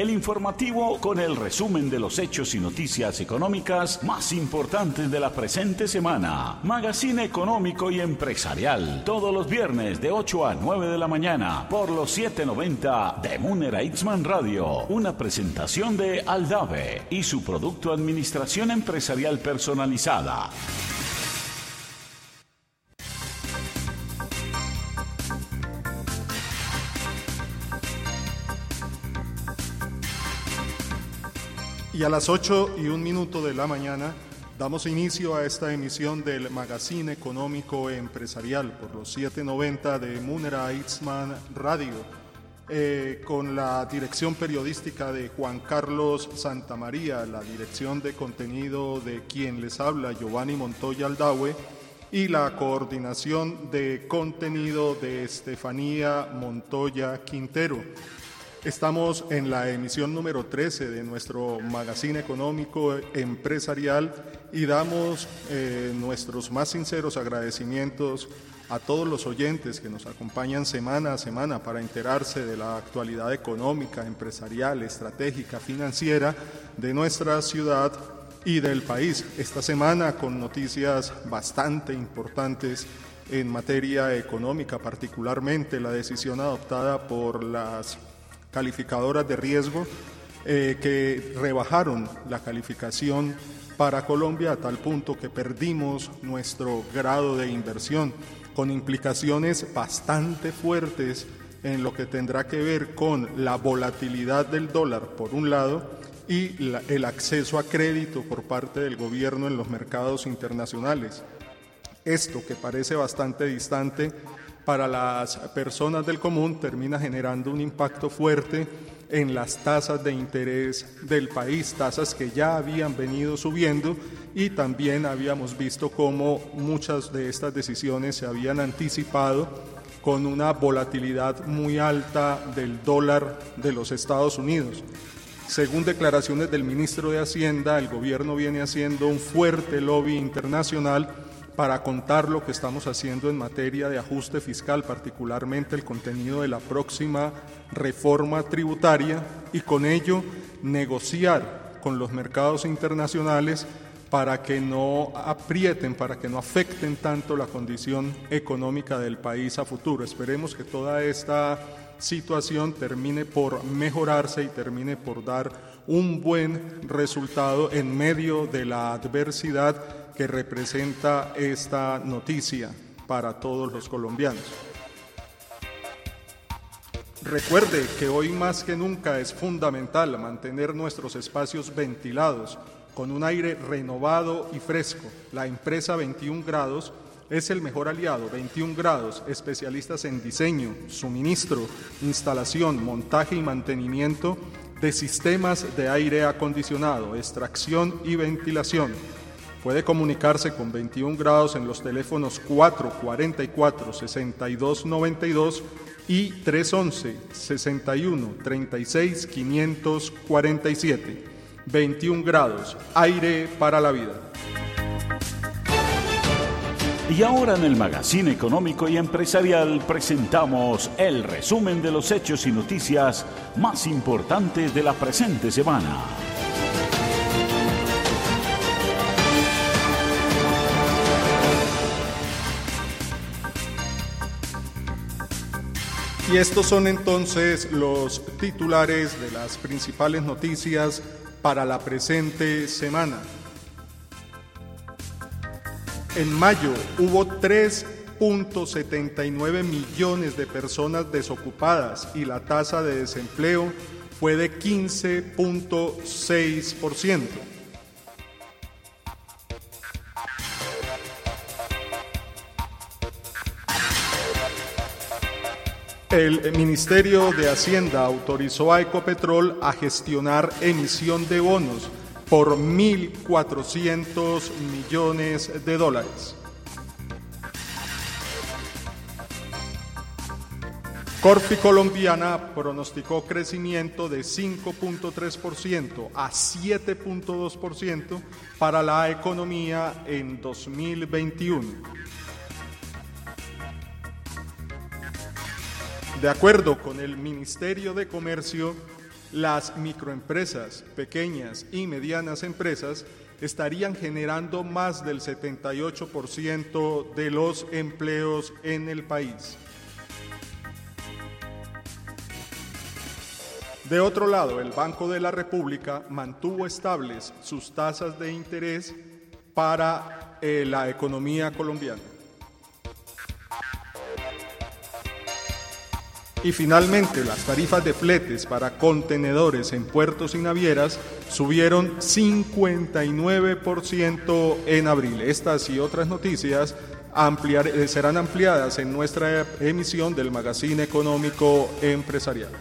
el informativo con el resumen de los hechos y noticias económicas más importantes de la presente semana. Magazine económico y empresarial, todos los viernes de 8 a 9 de la mañana por los 790 de Munera Itzman Radio. Una presentación de Aldave y su producto Administración Empresarial Personalizada. Y a las 8 y un minuto de la mañana damos inicio a esta emisión del Magazine Económico Empresarial por los 790 de Munera Itzman Radio, eh, con la dirección periodística de Juan Carlos Santamaría, la dirección de contenido de quien les habla, Giovanni Montoya Aldaue, y la coordinación de contenido de Estefanía Montoya Quintero. Estamos en la emisión número 13 de nuestro magazine económico empresarial y damos eh, nuestros más sinceros agradecimientos a todos los oyentes que nos acompañan semana a semana para enterarse de la actualidad económica, empresarial, estratégica, financiera de nuestra ciudad y del país. Esta semana con noticias bastante importantes en materia económica, particularmente la decisión adoptada por las calificadoras de riesgo eh, que rebajaron la calificación para Colombia a tal punto que perdimos nuestro grado de inversión, con implicaciones bastante fuertes en lo que tendrá que ver con la volatilidad del dólar, por un lado, y el acceso a crédito por parte del gobierno en los mercados internacionales. Esto, que parece bastante distante, para las personas del común termina generando un impacto fuerte en las tasas de interés del país, tasas que ya habían venido subiendo y también habíamos visto cómo muchas de estas decisiones se habían anticipado con una volatilidad muy alta del dólar de los Estados Unidos. Según declaraciones del ministro de Hacienda, el gobierno viene haciendo un fuerte lobby internacional para contar lo que estamos haciendo en materia de ajuste fiscal, particularmente el contenido de la próxima reforma tributaria y con ello negociar con los mercados internacionales para que no aprieten, para que no afecten tanto la condición económica del país a futuro. Esperemos que toda esta situación termine por mejorarse y termine por dar un buen resultado en medio de la adversidad que representa esta noticia para todos los colombianos. Recuerde que hoy más que nunca es fundamental mantener nuestros espacios ventilados con un aire renovado y fresco. La empresa 21 grados es el mejor aliado. 21 grados, especialistas en diseño, suministro, instalación, montaje y mantenimiento de sistemas de aire acondicionado, extracción y ventilación Puede comunicarse con 21 grados en los teléfonos 444 6292 y 311 61 36 547. 21 grados, aire para la vida. Y ahora en el Magazine Económico y Empresarial presentamos el resumen de los hechos y noticias más importantes de la presente semana. Y estos son entonces los titulares de las principales noticias para la presente semana. En mayo hubo 3.79 millones de personas desocupadas y la tasa de desempleo fue de 15.6%. El Ministerio de Hacienda autorizó a Ecopetrol a gestionar emisión de bonos por 1.400 millones de dólares. Corfi colombiana pronosticó crecimiento de 5.3% a 7.2% para la economía en 2021. De acuerdo con el Ministerio de Comercio, las microempresas, pequeñas y medianas empresas estarían generando más del 78% de los empleos en el país. De otro lado, el Banco de la República mantuvo estables sus tasas de interés para eh, la economía colombiana. Y finalmente, las tarifas de fletes para contenedores en puertos y navieras subieron 59% en abril. Estas y otras noticias eh, serán ampliadas en nuestra emisión del Magazine Económico Empresarial.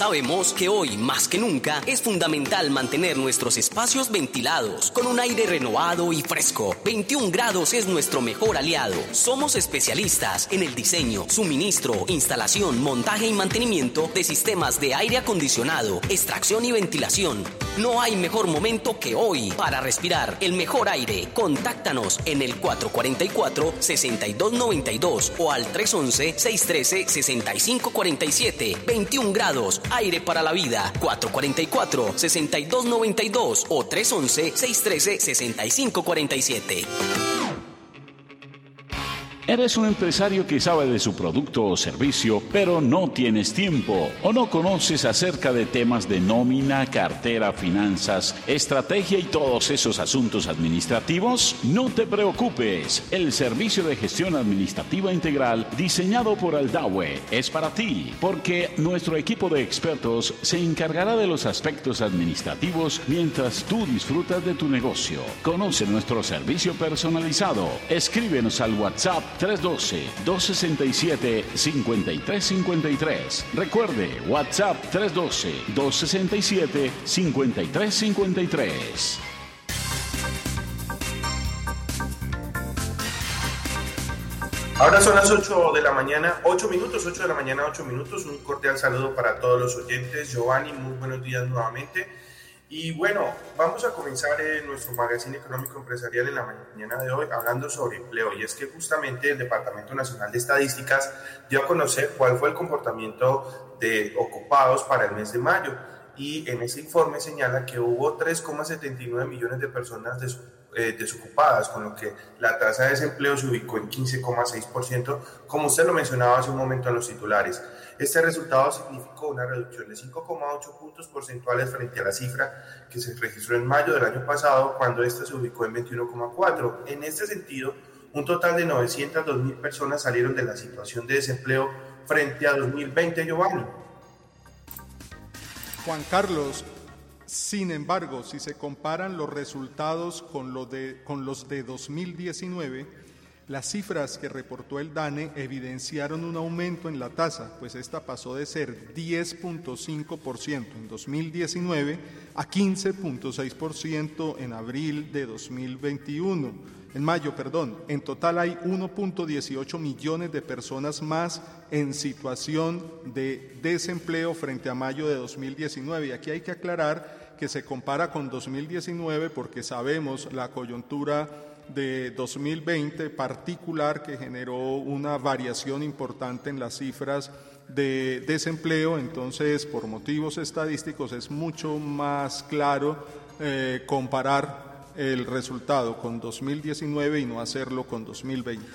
Sabemos que hoy, más que nunca, es fundamental mantener nuestros espacios ventilados, con un aire renovado y fresco. 21 grados es nuestro mejor aliado. Somos especialistas en el diseño, suministro, instalación, montaje y mantenimiento de sistemas de aire acondicionado, extracción y ventilación. No hay mejor momento que hoy para respirar el mejor aire. Contáctanos en el 444-6292 o al 311-613-6547. 21 grados Aire para la Vida, 444-6292 o 311-613-6547. Eres un empresario que sabe de su producto o servicio, pero no tienes tiempo o no conoces acerca de temas de nómina, cartera, finanzas, estrategia y todos esos asuntos administrativos. No te preocupes, el servicio de gestión administrativa integral diseñado por Aldawe es para ti, porque nuestro equipo de expertos se encargará de los aspectos administrativos mientras tú disfrutas de tu negocio. Conoce nuestro servicio personalizado. Escríbenos al WhatsApp 312-267-5353. Recuerde, WhatsApp 312-267-5353. Ahora son las 8 de la mañana, 8 minutos, 8 de la mañana, 8 minutos. Un cordial saludo para todos los oyentes. Giovanni, muy buenos días nuevamente. Y bueno, vamos a comenzar en nuestro magazine económico empresarial en la mañana de hoy hablando sobre empleo. Y es que justamente el Departamento Nacional de Estadísticas dio a conocer cuál fue el comportamiento de ocupados para el mes de mayo. Y en ese informe señala que hubo 3,79 millones de personas eh, desocupadas, con lo que la tasa de desempleo se ubicó en 15,6%, como usted lo mencionaba hace un momento en los titulares. Este resultado significó una reducción de 5,8 puntos porcentuales frente a la cifra que se registró en mayo del año pasado, cuando esta se ubicó en 21,4. En este sentido, un total de 902 mil personas salieron de la situación de desempleo frente a 2020, Giovanni. Juan Carlos, sin embargo, si se comparan los resultados con, de, con los de 2019, las cifras que reportó el DANE evidenciaron un aumento en la tasa, pues esta pasó de ser 10.5% en 2019 a 15.6% en abril de 2021. En mayo, perdón, en total hay 1.18 millones de personas más en situación de desempleo frente a mayo de 2019. Y aquí hay que aclarar que se compara con 2019 porque sabemos la coyuntura de 2020 particular que generó una variación importante en las cifras de desempleo, entonces por motivos estadísticos es mucho más claro eh, comparar el resultado con 2019 y no hacerlo con 2020.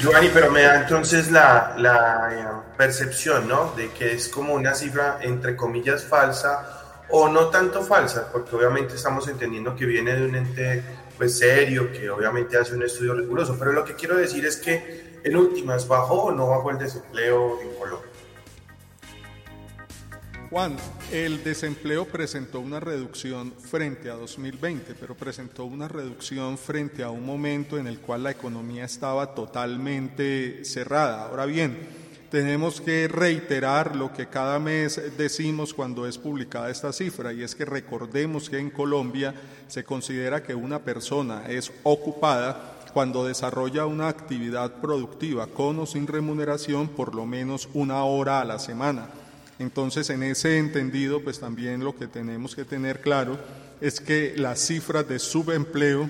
Giovanni, pero me da entonces la, la eh, percepción, ¿no? De que es como una cifra, entre comillas, falsa o no tanto falsa, porque obviamente estamos entendiendo que viene de un ente pues serio, que obviamente hace un estudio riguroso, pero lo que quiero decir es que en últimas, ¿bajó o no bajó el desempleo en Colombia? Juan, el desempleo presentó una reducción frente a 2020, pero presentó una reducción frente a un momento en el cual la economía estaba totalmente cerrada. Ahora bien, tenemos que reiterar lo que cada mes decimos cuando es publicada esta cifra, y es que recordemos que en Colombia se considera que una persona es ocupada cuando desarrolla una actividad productiva con o sin remuneración por lo menos una hora a la semana. Entonces, en ese entendido, pues también lo que tenemos que tener claro es que las cifras de subempleo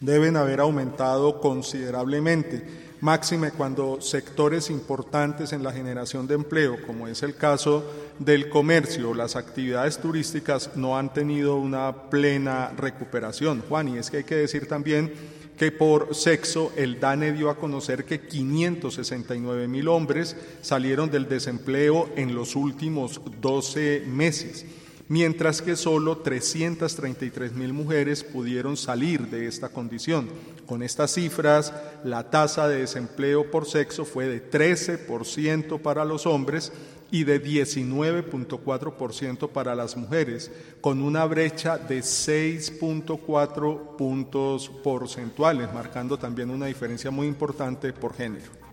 deben haber aumentado considerablemente máxime cuando sectores importantes en la generación de empleo, como es el caso del comercio, las actividades turísticas no han tenido una plena recuperación. Juan, y es que hay que decir también que por sexo el DANE dio a conocer que 569 mil hombres salieron del desempleo en los últimos 12 meses mientras que solo 333 mil mujeres pudieron salir de esta condición. Con estas cifras, la tasa de desempleo por sexo fue de 13% para los hombres y de 19.4% para las mujeres, con una brecha de 6.4 puntos porcentuales, marcando también una diferencia muy importante por género.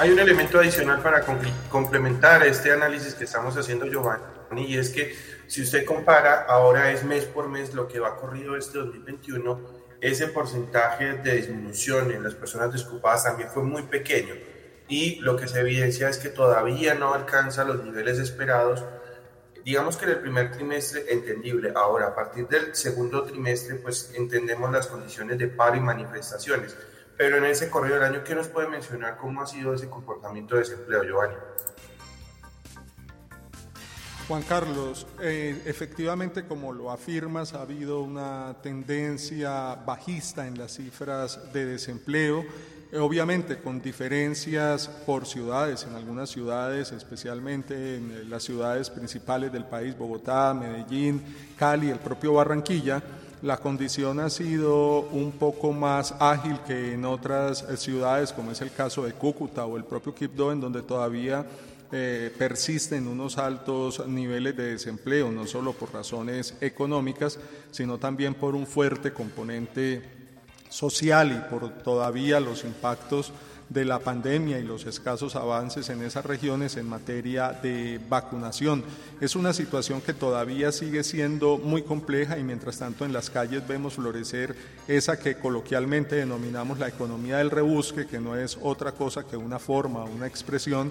Hay un elemento adicional para complementar este análisis que estamos haciendo, Giovanni, y es que si usted compara, ahora es mes por mes lo que va corrido este 2021, ese porcentaje de disminución en las personas desocupadas también fue muy pequeño. Y lo que se evidencia es que todavía no alcanza los niveles esperados. Digamos que en el primer trimestre, entendible. Ahora, a partir del segundo trimestre, pues entendemos las condiciones de paro y manifestaciones pero en ese corrido del año, ¿qué nos puede mencionar cómo ha sido ese comportamiento de desempleo, Giovanni? Juan Carlos, eh, efectivamente, como lo afirmas, ha habido una tendencia bajista en las cifras de desempleo, obviamente con diferencias por ciudades, en algunas ciudades, especialmente en las ciudades principales del país, Bogotá, Medellín, Cali, el propio Barranquilla, la condición ha sido un poco más ágil que en otras eh, ciudades, como es el caso de Cúcuta o el propio Quibdó, en donde todavía eh, persisten unos altos niveles de desempleo, no solo por razones económicas, sino también por un fuerte componente social y por todavía los impactos de la pandemia y los escasos avances en esas regiones en materia de vacunación. Es una situación que todavía sigue siendo muy compleja y mientras tanto en las calles vemos florecer esa que coloquialmente denominamos la economía del rebusque, que no es otra cosa que una forma, una expresión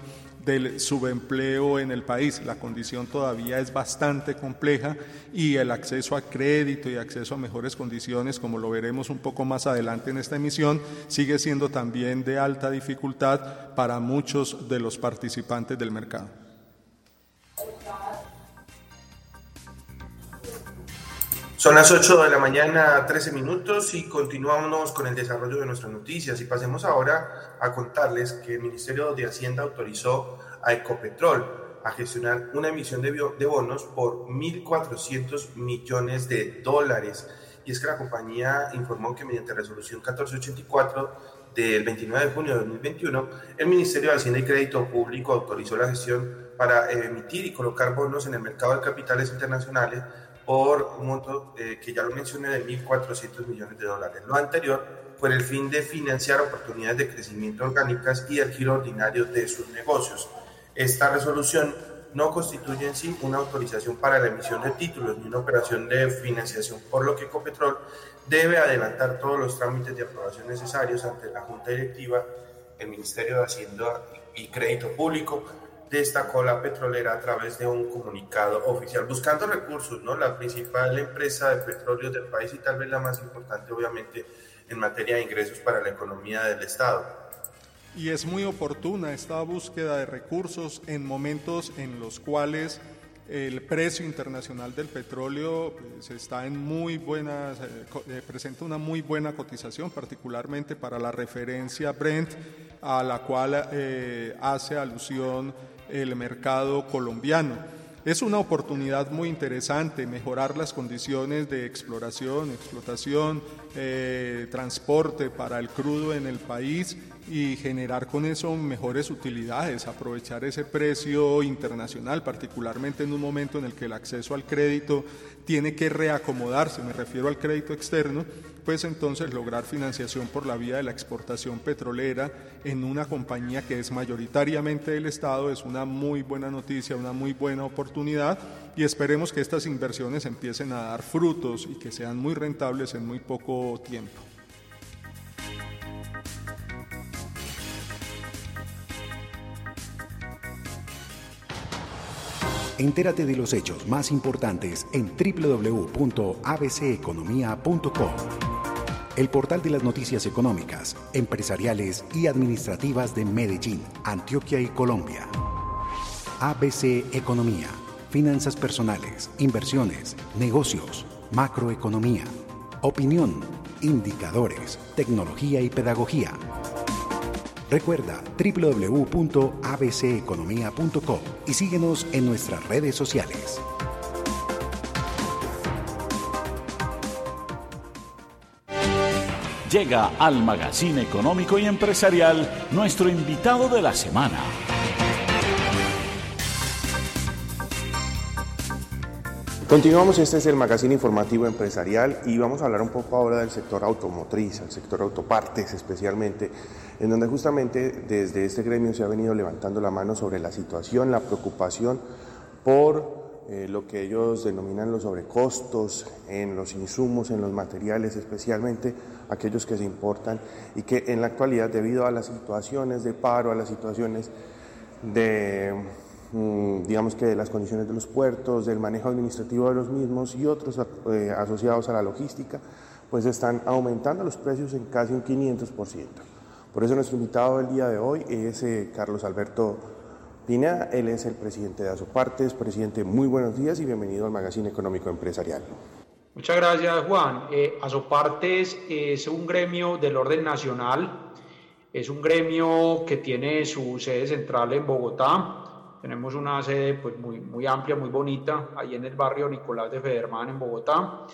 del subempleo en el país. La condición todavía es bastante compleja y el acceso a crédito y acceso a mejores condiciones, como lo veremos un poco más adelante en esta emisión, sigue siendo también de alta dificultad para muchos de los participantes del mercado. Son las 8 de la mañana, 13 minutos y continuamos con el desarrollo de nuestras noticias y pasemos ahora a contarles que el Ministerio de Hacienda autorizó a Ecopetrol a gestionar una emisión de, de bonos por 1.400 millones de dólares. Y es que la compañía informó que mediante resolución 1484 del 29 de junio de 2021, el Ministerio de Hacienda y Crédito Público autorizó la gestión para emitir y colocar bonos en el mercado de capitales internacionales por un monto eh, que ya lo mencioné de 1.400 millones de dólares. Lo anterior por el fin de financiar oportunidades de crecimiento orgánicas y el giro ordinario de sus negocios. Esta resolución no constituye en sí una autorización para la emisión de títulos ni una operación de financiación, por lo que Ecopetrol debe adelantar todos los trámites de aprobación necesarios ante la Junta Directiva, el Ministerio de Hacienda y Crédito Público, destacó la petrolera a través de un comunicado oficial, buscando recursos, ¿no? La principal empresa de petróleo del país y tal vez la más importante, obviamente, en materia de ingresos para la economía del Estado. Y es muy oportuna esta búsqueda de recursos en momentos en los cuales el precio internacional del petróleo pues, está en muy buena, eh, eh, presenta una muy buena cotización, particularmente para la referencia Brent, a la cual eh, hace alusión el mercado colombiano. Es una oportunidad muy interesante mejorar las condiciones de exploración, explotación, transporte para el crudo en el país y generar con eso mejores utilidades, aprovechar ese precio internacional, particularmente en un momento en el que el acceso al crédito tiene que reacomodarse, me refiero al crédito externo, pues entonces lograr financiación por la vía de la exportación petrolera en una compañía que es mayoritariamente del Estado es una muy buena noticia, una muy buena oportunidad y esperemos que estas inversiones empiecen a dar frutos y que sean muy rentables en muy poco tiempo. Entérate de los hechos más importantes en www.abceconomía.com. el portal de las noticias económicas, empresariales y administrativas de Medellín, Antioquia y Colombia. ABC Economía, finanzas personales, inversiones, negocios, macroeconomía, opinión, indicadores, tecnología y pedagogía. Recuerda www.abceconomía.co y síguenos en nuestras redes sociales. Llega al Magazine Económico y Empresarial nuestro invitado de la semana. Continuamos, este es el magazine informativo empresarial y vamos a hablar un poco ahora del sector automotriz, el sector autopartes especialmente, en donde justamente desde este gremio se ha venido levantando la mano sobre la situación, la preocupación por eh, lo que ellos denominan los sobrecostos en los insumos, en los materiales, especialmente aquellos que se importan y que en la actualidad debido a las situaciones de paro, a las situaciones de Mm, digamos que de las condiciones de los puertos, del manejo administrativo de los mismos y otros eh, asociados a la logística, pues están aumentando los precios en casi un 500%. Por eso nuestro invitado del día de hoy es eh, Carlos Alberto Pina, él es el presidente de Asopartes. Presidente, muy buenos días y bienvenido al Magazine Económico Empresarial. Muchas gracias, Juan. Eh, Asopartes es un gremio del orden nacional, es un gremio que tiene su sede central en Bogotá, tenemos una sede pues, muy, muy amplia, muy bonita, ahí en el barrio Nicolás de Federman, en Bogotá.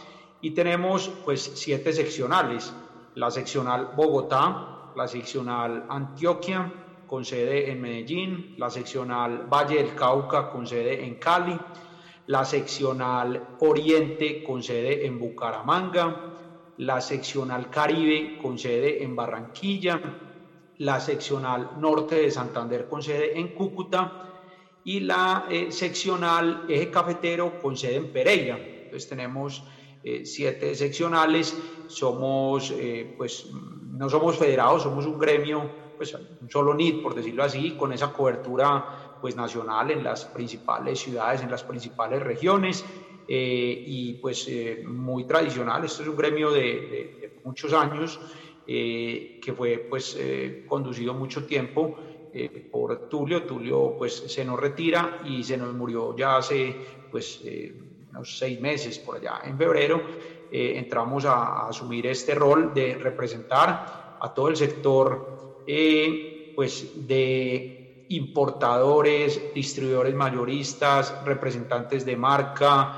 Y tenemos pues siete seccionales. La seccional Bogotá, la seccional Antioquia, con sede en Medellín, la seccional Valle del Cauca, con sede en Cali, la seccional Oriente, con sede en Bucaramanga, la seccional Caribe, con sede en Barranquilla, la seccional Norte de Santander, con sede en Cúcuta, y la eh, seccional Eje Cafetero con sede en Pereira. Entonces tenemos eh, siete seccionales, somos, eh, pues no somos federados, somos un gremio, pues un solo NIT, por decirlo así, con esa cobertura pues nacional en las principales ciudades, en las principales regiones. y pues muy tradicional, esto es un gremio de, de muchos años que fue pues conducido mucho tiempo eh, por Tulio. Tulio pues se nos retira y se nos murió ya hace pues eh, unos seis meses por allá en febrero. Eh, entramos a, asumir este rol de representar a todo el sector pues de importadores, distribuidores mayoristas, representantes de marca,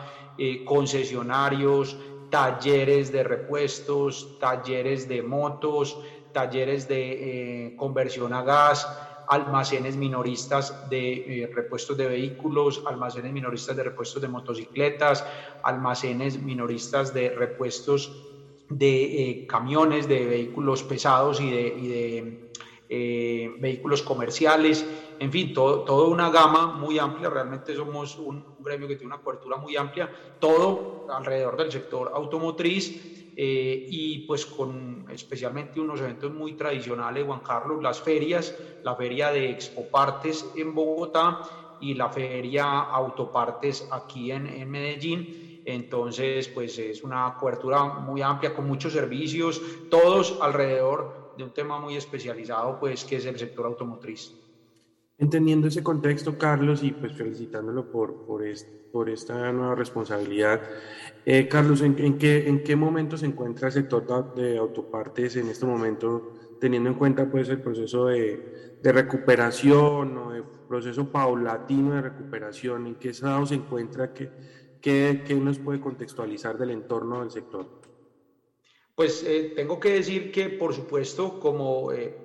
concesionarios, talleres de repuestos, talleres de motos, talleres de conversión a gas, almacenes minoristas de eh, repuestos de vehículos, almacenes minoristas de repuestos de motocicletas, almacenes minoristas de repuestos de eh, camiones, de vehículos pesados y de, eh, vehículos comerciales, en fin, todo, toda una gama muy amplia, realmente somos un, un gremio que tiene una cobertura muy amplia, todo alrededor del sector automotriz eh, y pues con especialmente unos eventos muy tradicionales, Juan Carlos, las ferias, la feria de Expopartes en Bogotá y la feria Autopartes aquí en, en Medellín. Entonces, pues es una cobertura muy amplia con muchos servicios, todos alrededor de un tema muy especializado, pues que es el sector automotriz. Entendiendo ese contexto, Carlos, y pues felicitándolo por, por, por esta nueva responsabilidad, eh, Carlos, ¿en, qué, ¿en qué momento se encuentra el sector de autopartes en este momento, teniendo en cuenta pues el proceso de, de recuperación o el proceso paulatino de recuperación? ¿En qué estado se encuentra? ¿Qué, qué, qué nos puede contextualizar del entorno del sector? Pues eh, tengo que decir que, por supuesto, como eh,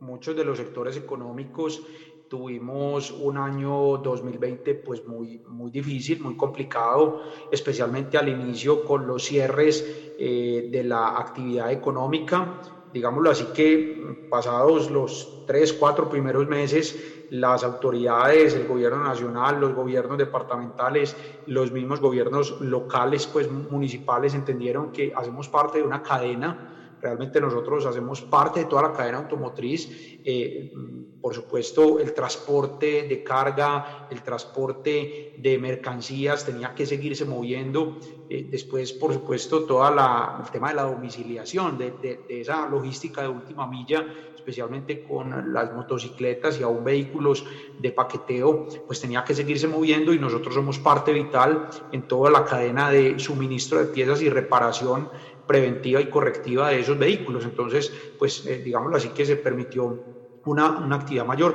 muchos de los sectores económicos, tuvimos un año 2020 pues muy, muy difícil, muy complicado, especialmente al inicio con los cierres eh, de la actividad económica. Digámoslo así que pasados los tres, cuatro primeros meses, las autoridades, el gobierno nacional, los gobiernos departamentales, los mismos gobiernos locales, pues municipales, entendieron que hacemos parte de una cadena Realmente nosotros hacemos parte de toda la cadena automotriz. Eh, por supuesto, el transporte de carga, el transporte de mercancías tenía que seguirse moviendo. Eh, después, por supuesto, todo el tema de la domiciliación, de, de, de esa logística de última milla, especialmente con las motocicletas y aún vehículos de paqueteo, pues tenía que seguirse moviendo y nosotros somos parte vital en toda la cadena de suministro de piezas y reparación preventiva y correctiva de esos vehículos. Entonces, pues eh, digámoslo así que se permitió una, una actividad mayor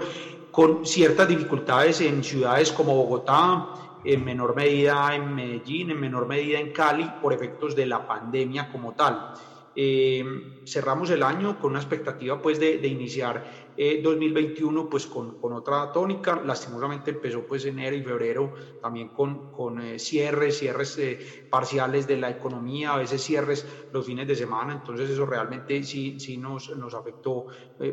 con ciertas dificultades en ciudades como Bogotá, en menor medida en Medellín, en menor medida en Cali, por efectos de la pandemia como tal. Eh, cerramos el año con una expectativa pues de, de iniciar 2021 eh, pues con, con, otra tónica, lastimosamente empezó pues enero y febrero también con, con eh, cierres, cierres parciales de la economía, a veces cierres los fines de semana, entonces eso realmente sí, sí nos, nos afectó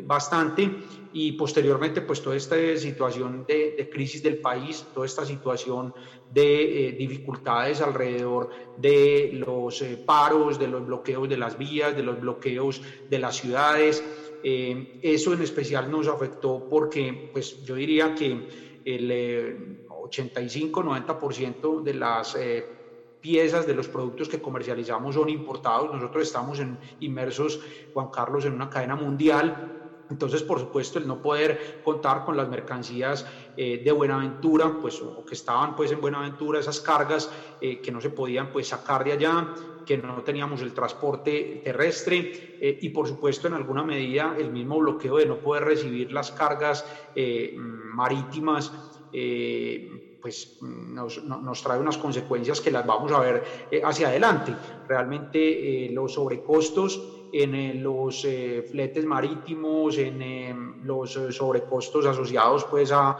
bastante. Y posteriormente pues toda esta situación de, de crisis del país, toda esta situación de dificultades alrededor de los paros, de los bloqueos de las vías, de los bloqueos de las ciudades. Eh, eso en especial nos afectó porque, pues yo diría que el 85-90% eh, de las eh, piezas de los productos que comercializamos son importados. Nosotros estamos en, inmersos, Juan Carlos, en una cadena mundial entonces, por supuesto, el no poder contar con las mercancías eh, de Buenaventura, pues, o que estaban pues en Buenaventura, esas cargas eh, que no se podían pues sacar de allá, que no teníamos el transporte terrestre eh, y, por supuesto, en alguna medida el mismo bloqueo de no poder recibir las cargas marítimas pues nos, nos, trae unas consecuencias que las vamos a ver hacia adelante. Realmente los sobrecostos en eh, los eh, fletes marítimos, en eh, los sobrecostos asociados pues a,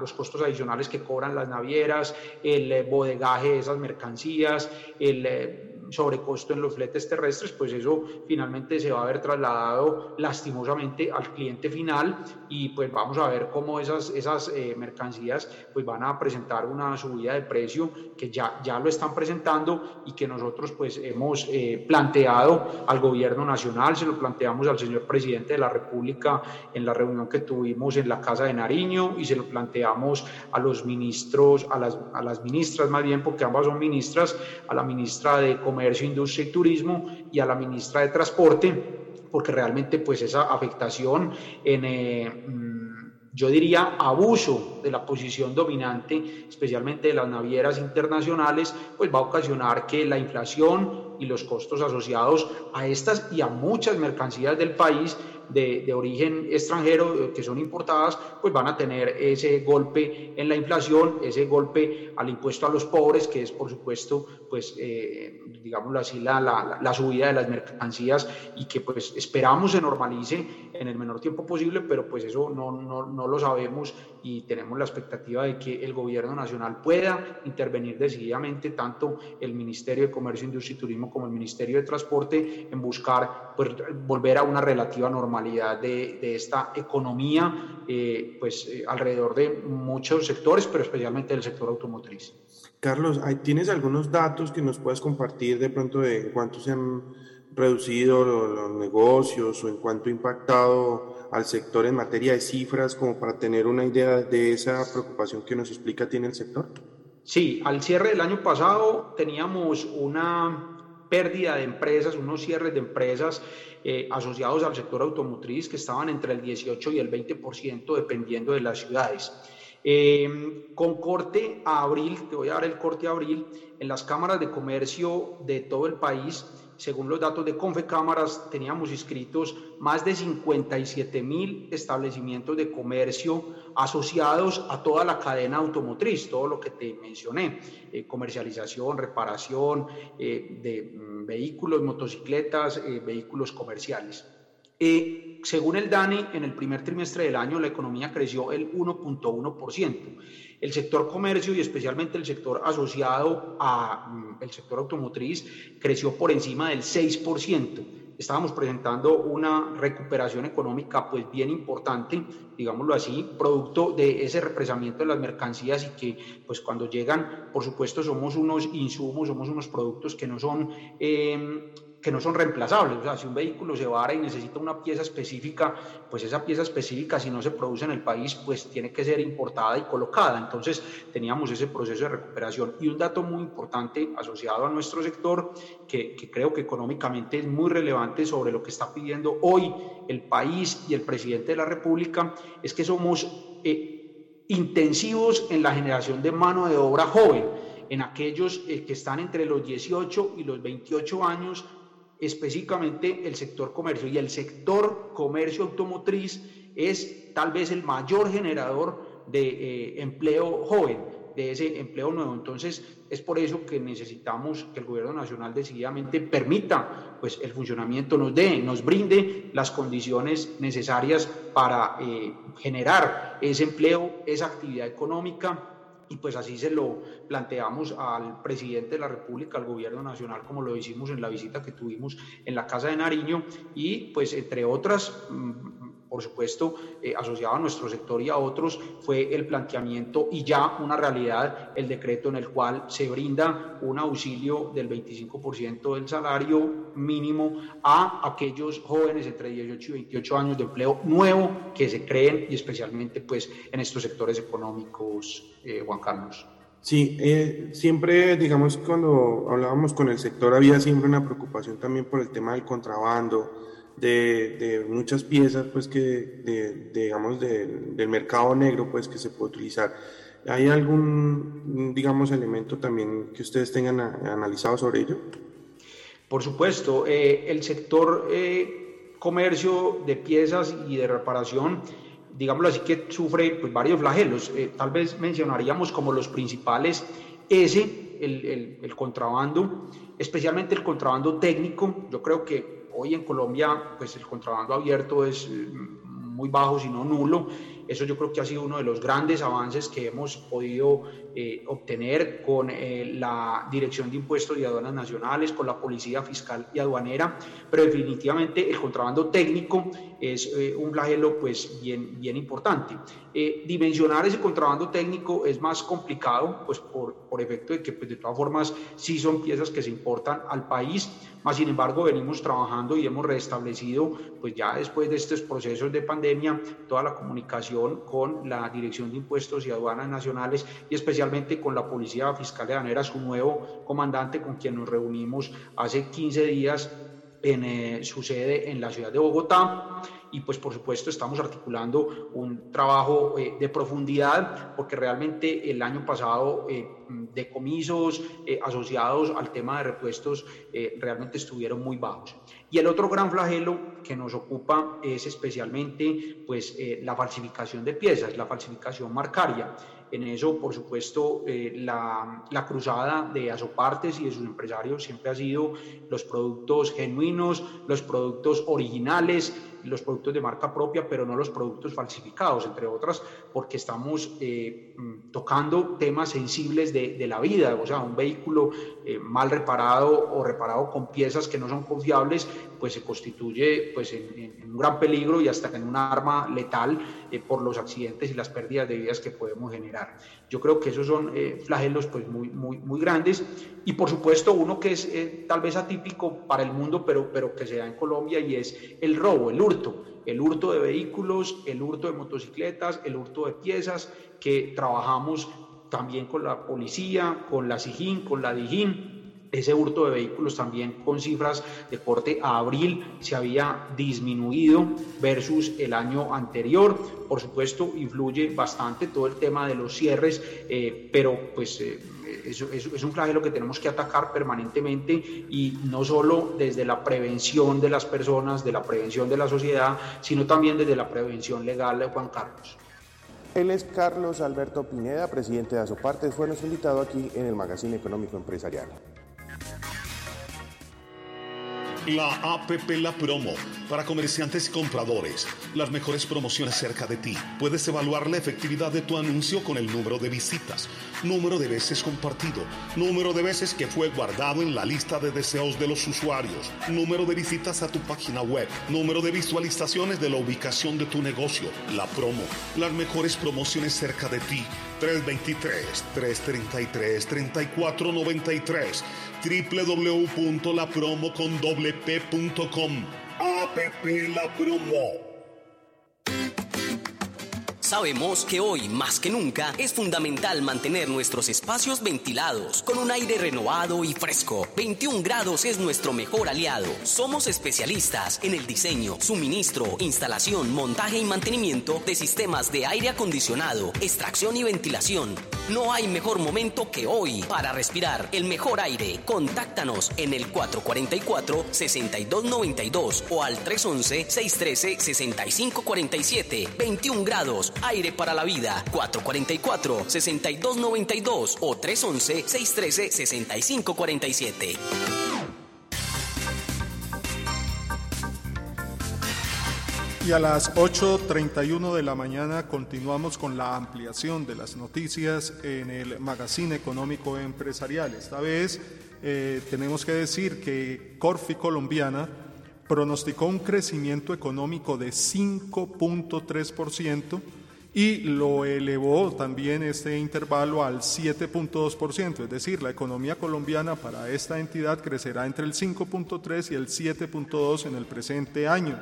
los costos adicionales que cobran las navieras, el bodegaje de esas mercancías, el sobrecosto en los fletes terrestres, pues eso finalmente se va a ver trasladado lastimosamente al cliente final y pues vamos a ver cómo esas, esas eh, mercancías pues van a presentar una subida de precio que ya, ya lo están presentando y que nosotros pues hemos eh, planteado al gobierno nacional, se lo planteamos al señor presidente de la República en la reunión que tuvimos en la Casa de Nariño y se lo planteamos a los ministros, a las, a las ministras más bien, porque ambas son ministras, a la ministra de Comercio, Comercio, Industria y Turismo y a la ministra de Transporte, porque realmente pues esa afectación en, eh, mm, yo diría, abuso de la posición dominante, especialmente de las navieras internacionales, pues va a ocasionar que la inflación y los costos asociados a estas y a muchas mercancías del país de, de, origen extranjero eh, que son importadas, pues van a tener ese golpe en la inflación, ese golpe al impuesto a los pobres, que es por supuesto, pues, eh, digámoslo así, la, la, la, subida de las mercancías y que pues esperamos se normalice en el menor tiempo posible, pero pues eso no, no, no lo sabemos y tenemos la expectativa de que el gobierno nacional pueda intervenir decididamente, tanto el Ministerio de Comercio, Industria y Turismo como el Ministerio de Transporte, en buscar pues, volver a una relativa normalidad de, de esta economía, eh, pues eh, alrededor de muchos sectores, pero especialmente del sector automotriz. Carlos, ¿tienes algunos datos que nos puedas compartir de pronto de cuánto se han reducido los, los negocios o en cuánto ha impactado al sector en materia de cifras, como para tener una idea de esa preocupación que nos explica tiene el sector? Sí, al cierre del año pasado teníamos una pérdida de empresas, unos cierres de empresas eh, asociados al sector automotriz que estaban entre el 18 y el 20% dependiendo de las ciudades. Eh, con corte a abril, te voy a dar el corte a abril, en las cámaras de comercio de todo el país según los datos de Confecámaras, teníamos inscritos más de 57 mil establecimientos de comercio asociados a toda la cadena automotriz, todo lo que te mencioné, eh, comercialización, reparación eh, de mm, vehículos, motocicletas, eh, vehículos comerciales. Según el DANE, en el primer trimestre del año la economía creció el 1.1%. El sector comercio y especialmente el sector asociado al mm, sector automotriz creció por encima del 6%. Estábamos presentando una recuperación económica pues bien importante, digámoslo así, producto de ese represamiento de las mercancías y que pues cuando llegan, por supuesto, somos unos insumos, somos unos productos que no son... Eh, que no son reemplazables. O sea, si un vehículo se vara y necesita una pieza específica, pues esa pieza específica, si no se produce en el país, pues tiene que ser importada y colocada. Entonces, teníamos ese proceso de recuperación. Y un dato muy importante asociado a nuestro sector, que, creo que económicamente es muy relevante sobre lo que está pidiendo hoy el país y el presidente de la República, es que somos eh, intensivos en la generación de mano de obra joven en aquellos eh, que están entre los 18 y los 28 años específicamente el sector comercio y el sector comercio automotriz es tal vez el mayor generador de eh, empleo joven, de ese empleo nuevo. Entonces, es por eso que necesitamos que el gobierno nacional decididamente permita pues, el funcionamiento, nos dé, nos brinde las condiciones necesarias para eh, generar ese empleo, esa actividad económica y pues así se lo planteamos al presidente de la República, al gobierno nacional, como lo hicimos en la visita que tuvimos en la Casa de Nariño y pues entre otras mm, por supuesto, eh, asociado a nuestro sector y a otros, fue el planteamiento y ya una realidad el decreto en el cual se brinda un auxilio del 25% del salario mínimo a aquellos jóvenes entre 18 y 28 años de empleo nuevo que se creen y especialmente pues en estos sectores económicos, eh, Juan Carlos. Sí, eh, siempre, digamos, cuando hablábamos con el sector había siempre una preocupación también por el tema del contrabando, de, muchas piezas pues que de, digamos del mercado negro pues que se puede utilizar. Hay algún digamos elemento también que ustedes tengan analizado sobre ello por supuesto eh, el sector eh, comercio de piezas y de reparación digámoslo así que sufre pues, varios flagelos. Eh, tal vez mencionaríamos como los principales ese el, el contrabando especialmente el contrabando técnico. Yo creo que hoy en Colombia, pues el contrabando abierto es eh, muy bajo, si no nulo. Eso yo creo que ha sido uno de los grandes avances que hemos podido eh, obtener con eh, la Dirección de Impuestos y Aduanas Nacionales, con la Policía Fiscal y Aduanera, pero definitivamente el contrabando técnico es un flagelo pues bien, bien importante. dimensionar ese contrabando técnico es más complicado, pues por, por efecto de que pues, de todas formas sí son piezas que se importan al país, más sin embargo venimos trabajando y hemos restablecido, pues ya después de estos procesos de pandemia, toda la comunicación con la Dirección de Impuestos y Aduanas Nacionales y especialmente con la Policía Fiscal de Anera, su nuevo comandante con quien nos reunimos hace 15 días en eh, su sede en la ciudad de Bogotá y pues por supuesto estamos articulando un trabajo eh, de profundidad porque realmente el año pasado eh, decomisos eh, asociados al tema de repuestos eh, realmente estuvieron muy bajos. Y el otro gran flagelo que nos ocupa es especialmente pues, la falsificación de piezas, la falsificación marcaria. En eso, por supuesto, eh, la, la, cruzada de Azopartes y de sus empresarios siempre ha sido los productos genuinos, los productos originales, los productos de marca propia, pero no los productos falsificados, entre otras, porque estamos eh, mm, tocando temas sensibles de, de, la vida, o sea, un vehículo eh, mal reparado o reparado con piezas que no son confiables, pues se constituye pues, en, un gran peligro y hasta en un arma letal por los accidentes y las pérdidas de vidas que podemos generar. Yo creo que esos son eh, flagelos pues, muy, muy, muy grandes. Y por supuesto uno que es eh, tal vez atípico para el mundo, pero, pero que se da en Colombia y es el robo, el hurto, el hurto de vehículos, el hurto de motocicletas, el hurto de piezas, que trabajamos también con la policía, con la SIGIN, con la DIGIN, ese hurto de vehículos también con cifras de corte a abril se había disminuido versus el año anterior. Por supuesto, influye bastante todo el tema de los cierres, eh, pero pues... Eh, es, un flagelo que tenemos que atacar permanentemente y no solo desde la prevención de las personas, de la prevención de la sociedad, sino también desde la prevención legal de Juan Carlos. Él es Carlos Alberto Pineda, presidente de Azopartes, fue nuestro invitado aquí en el Magazine Económico Empresarial. La APP La Promo para comerciantes y compradores. Las mejores promociones cerca de ti. Puedes evaluar la efectividad de tu anuncio con el número de visitas, número de veces compartido, número de veces que fue guardado en la lista de deseos de los usuarios, número de visitas a tu página web, número de visualizaciones de la ubicación de tu negocio, la promo, las mejores promociones cerca de ti. 323-333-3493 www.lapromocondoblepcom APP La Promo. Sabemos que hoy, más que nunca, es fundamental mantener nuestros espacios ventilados, con un aire renovado y fresco. 21 grados es nuestro mejor aliado. Somos especialistas en el diseño, suministro, instalación, montaje y mantenimiento de sistemas de aire acondicionado, extracción y ventilación. No hay mejor momento que hoy para respirar el mejor aire. Contáctanos en el 444-6292 o al 311-613-6547. 21 grados Aire para la Vida, 444-6292 o 311-613-6547. Y a las 8.31 de la mañana continuamos con la ampliación de las noticias en el Magazine Económico Empresarial. Esta vez eh, tenemos que decir que Corfi Colombiana pronosticó un crecimiento económico de 5.3% y lo elevó también este intervalo al 7.2%, es decir, la economía colombiana para esta entidad crecerá entre el 5.3 y el 7.2 en el presente año.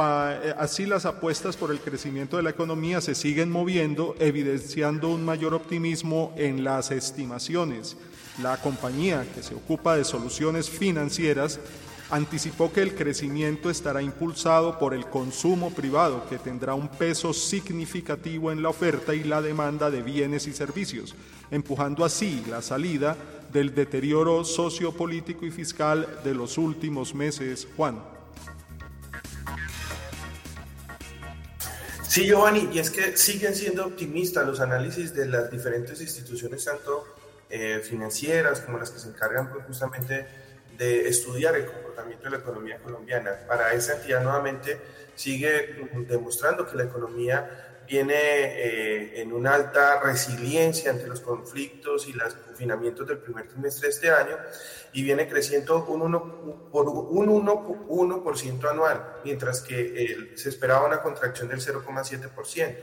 Eh, así las apuestas por el crecimiento de la economía se siguen moviendo, evidenciando un mayor optimismo en las estimaciones. La compañía que se ocupa de soluciones financieras anticipó que el crecimiento estará impulsado por el consumo privado, que tendrá un peso significativo en la oferta y la demanda de bienes y servicios, empujando así la salida del deterioro sociopolítico y fiscal de los últimos meses. Juan. Sí, Giovanni, y es que siguen siendo optimistas los análisis de las diferentes instituciones, tanto eh, financieras como las que se encargan pues, justamente de estudiar el comportamiento de la economía colombiana. Para esa entidad nuevamente sigue demostrando que la economía viene eh, en una alta resiliencia ante los conflictos y los confinamientos del primer trimestre de este año y viene creciendo un 1%, por un 1, anual, mientras que se esperaba una contracción del 0,7%.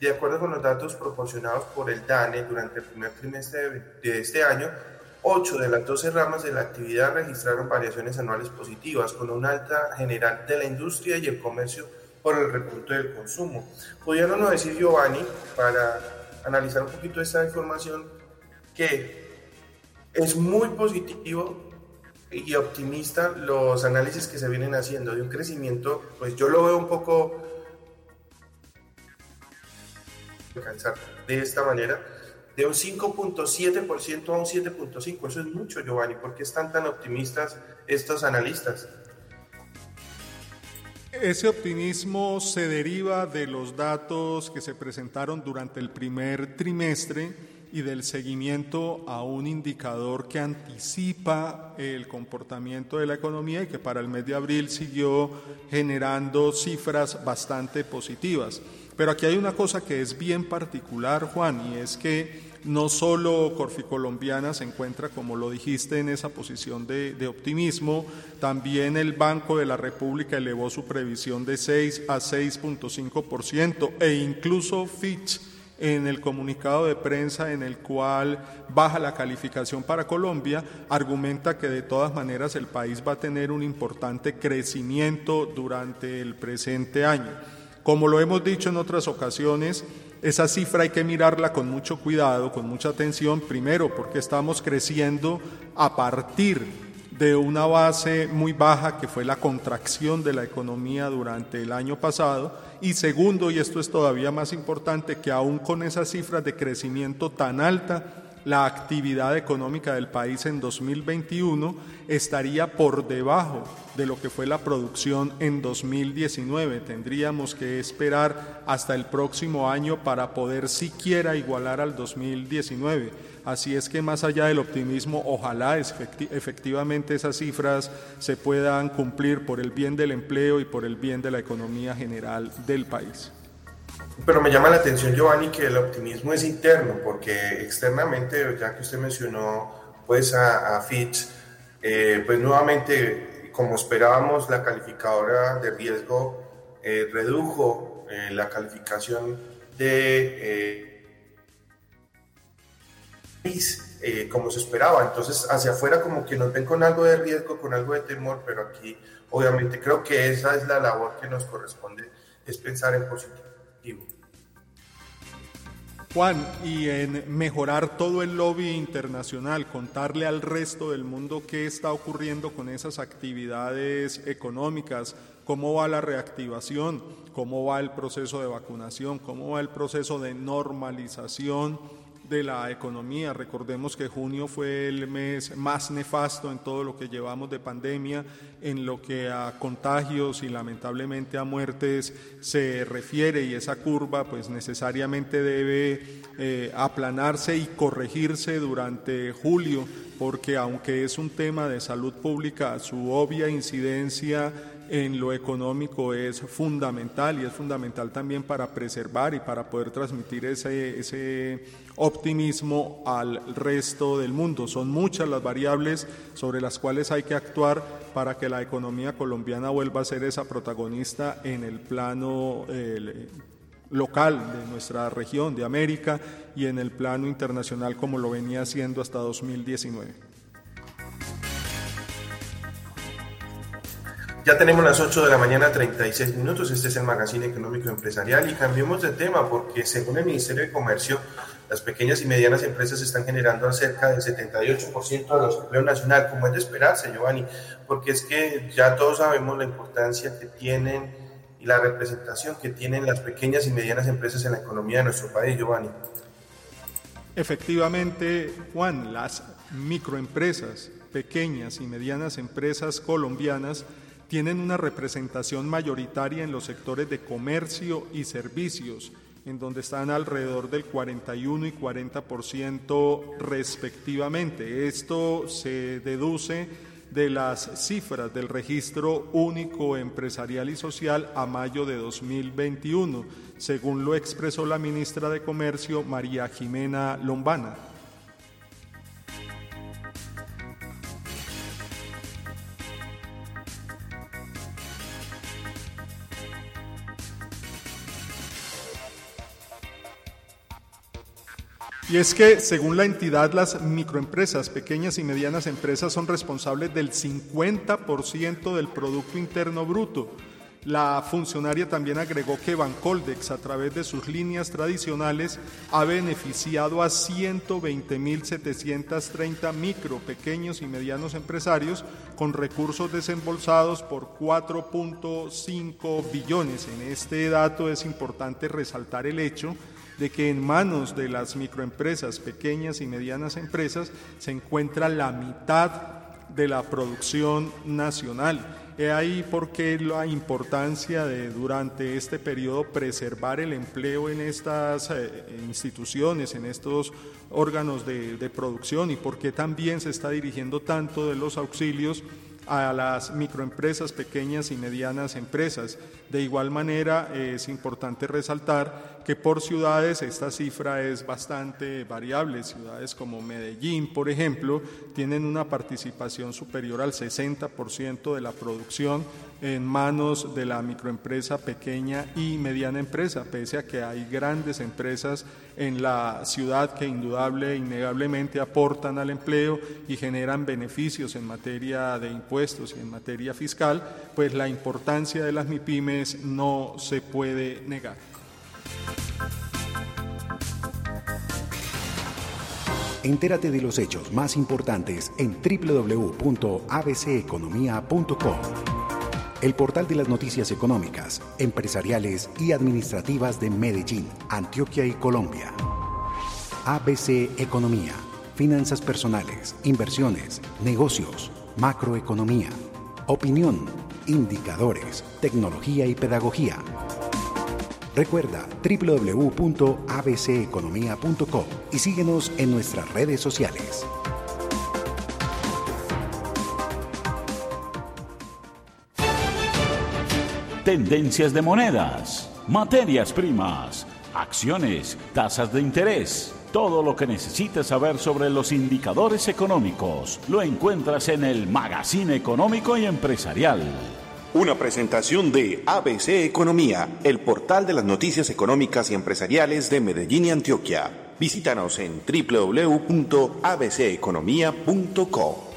De acuerdo con los datos proporcionados por el DANE durante el primer trimestre de este año, Ocho de las 12 ramas de la actividad registraron variaciones anuales positivas, con una alta general de la industria y el comercio por el repunte del consumo. ¿Pudieron no decir, Giovanni, para analizar un poquito esta información, que es muy positivo y optimista los análisis que se vienen haciendo de un crecimiento, pues yo lo veo un poco de esta manera, de un 5.7% a un 7.5%. Eso es mucho, Giovanni. ¿Por qué están tan optimistas estos analistas? Ese optimismo se deriva de los datos que se presentaron durante el primer trimestre y del seguimiento a un indicador que anticipa el comportamiento de la economía y que para el mes de abril siguió generando cifras bastante positivas. Pero aquí hay una cosa que es bien particular, Juan, y es que no solo Corficolombiana se encuentra, como lo dijiste, en esa posición de, optimismo, también el Banco de la República elevó su previsión de 6 a 6.5% e incluso Fitch en el comunicado de prensa en el cual baja la calificación para Colombia, argumenta que de todas maneras el país va a tener un importante crecimiento durante el presente año. Como lo hemos dicho en otras ocasiones, esa cifra hay que mirarla con mucho cuidado, con mucha atención, primero porque estamos creciendo a partir de una base muy baja que fue la contracción de la economía durante el año pasado. Y segundo, y esto es todavía más importante, que aún con esas cifras de crecimiento tan alta, la actividad económica del país en 2021 estaría por debajo de lo que fue la producción en 2019. Tendríamos que esperar hasta el próximo año para poder siquiera igualar al 2019. Así es que más allá del optimismo, ojalá efectivamente esas cifras se puedan cumplir por el bien del empleo y por el bien de la economía general del país. Pero me llama la atención, Giovanni, que el optimismo es interno, porque externamente, ya que usted mencionó pues a, Fitch, eh, pues nuevamente, como esperábamos, la calificadora de riesgo eh, redujo eh, la calificación de como se esperaba. Entonces, hacia afuera como que nos ven con algo de riesgo, con algo de temor, pero aquí obviamente creo que esa es la labor que nos corresponde, es pensar en positivo. Juan, y en mejorar todo el lobby internacional, contarle al resto del mundo qué está ocurriendo con esas actividades económicas, cómo va la reactivación, cómo va el proceso de vacunación, cómo va el proceso de normalización de la economía. Recordemos que junio fue el mes más nefasto en todo lo que llevamos de pandemia, en lo que a contagios y lamentablemente a muertes se refiere y esa curva pues necesariamente debe eh, aplanarse y corregirse durante julio porque aunque es un tema de salud pública, su obvia incidencia en lo económico es fundamental y es fundamental también para preservar y para poder transmitir ese, ese optimismo al resto del mundo. Son muchas las variables sobre las cuales hay que actuar para que la economía colombiana vuelva a ser esa protagonista en el plano local de nuestra región, de América, y en el plano internacional como lo venía haciendo hasta 2019. Ya tenemos las 8 de la mañana, 36 minutos. Este es el Magazine Económico Empresarial y cambiemos de tema porque según el Ministerio de Comercio, las pequeñas y medianas empresas están generando cerca del 78% de los empleos nacional, como es de esperarse, Giovanni, porque es que ya todos sabemos la importancia que tienen y la representación que tienen las pequeñas y medianas empresas en la economía de nuestro país, Giovanni. Efectivamente, Juan, las microempresas, pequeñas y medianas empresas colombianas tienen una representación mayoritaria en los sectores de comercio y servicios, en donde están alrededor del 41 y 40% respectivamente. Esto se deduce de las cifras del registro único empresarial y social a mayo de 2021, según lo expresó la ministra de Comercio María Jimena Lombana. Y es que, según la entidad, las microempresas, pequeñas y medianas empresas, son responsables del 50% del Producto Interno Bruto. La funcionaria también agregó que Bancoldex, a través de sus líneas tradicionales, ha beneficiado a 120.730 micro, pequeños y medianos empresarios con recursos desembolsados por 4.5 billones. En este dato es importante resaltar el hecho de que en manos de las microempresas, pequeñas y medianas empresas, se encuentra la mitad de la producción nacional. He ahí por qué la importancia de durante este periodo preservar el empleo en estas eh, instituciones, en estos órganos de, de producción y por qué también se está dirigiendo tanto de los auxilios a las microempresas, pequeñas y medianas empresas. De igual manera, es importante resaltar que por ciudades esta cifra es bastante variable. Ciudades como Medellín, por ejemplo, tienen una participación superior al 60% de la producción en manos de la microempresa pequeña y mediana empresa, pese a que hay grandes empresas en la ciudad que indudable, innegablemente aportan al empleo y generan beneficios en materia de impuestos y en materia fiscal, pues la importancia de las MIPIMES no se puede negar. Entérate de los hechos más importantes en www.abceconomía.com el portal de las noticias económicas, empresariales y administrativas de Medellín, Antioquia y Colombia. ABC Economía finanzas personales, inversiones, negocios, macroeconomía, opinión, indicadores, tecnología y pedagogía. Recuerda www.abceconomía.co y síguenos en nuestras redes sociales. Tendencias de monedas, materias primas, acciones, tasas de interés. Todo lo que necesitas saber sobre los indicadores económicos lo encuentras en el Magazine Económico y Empresarial. Una presentación de ABC Economía, el portal de las noticias económicas y empresariales de Medellín y Antioquia. Visítanos en www.abceconomía.co.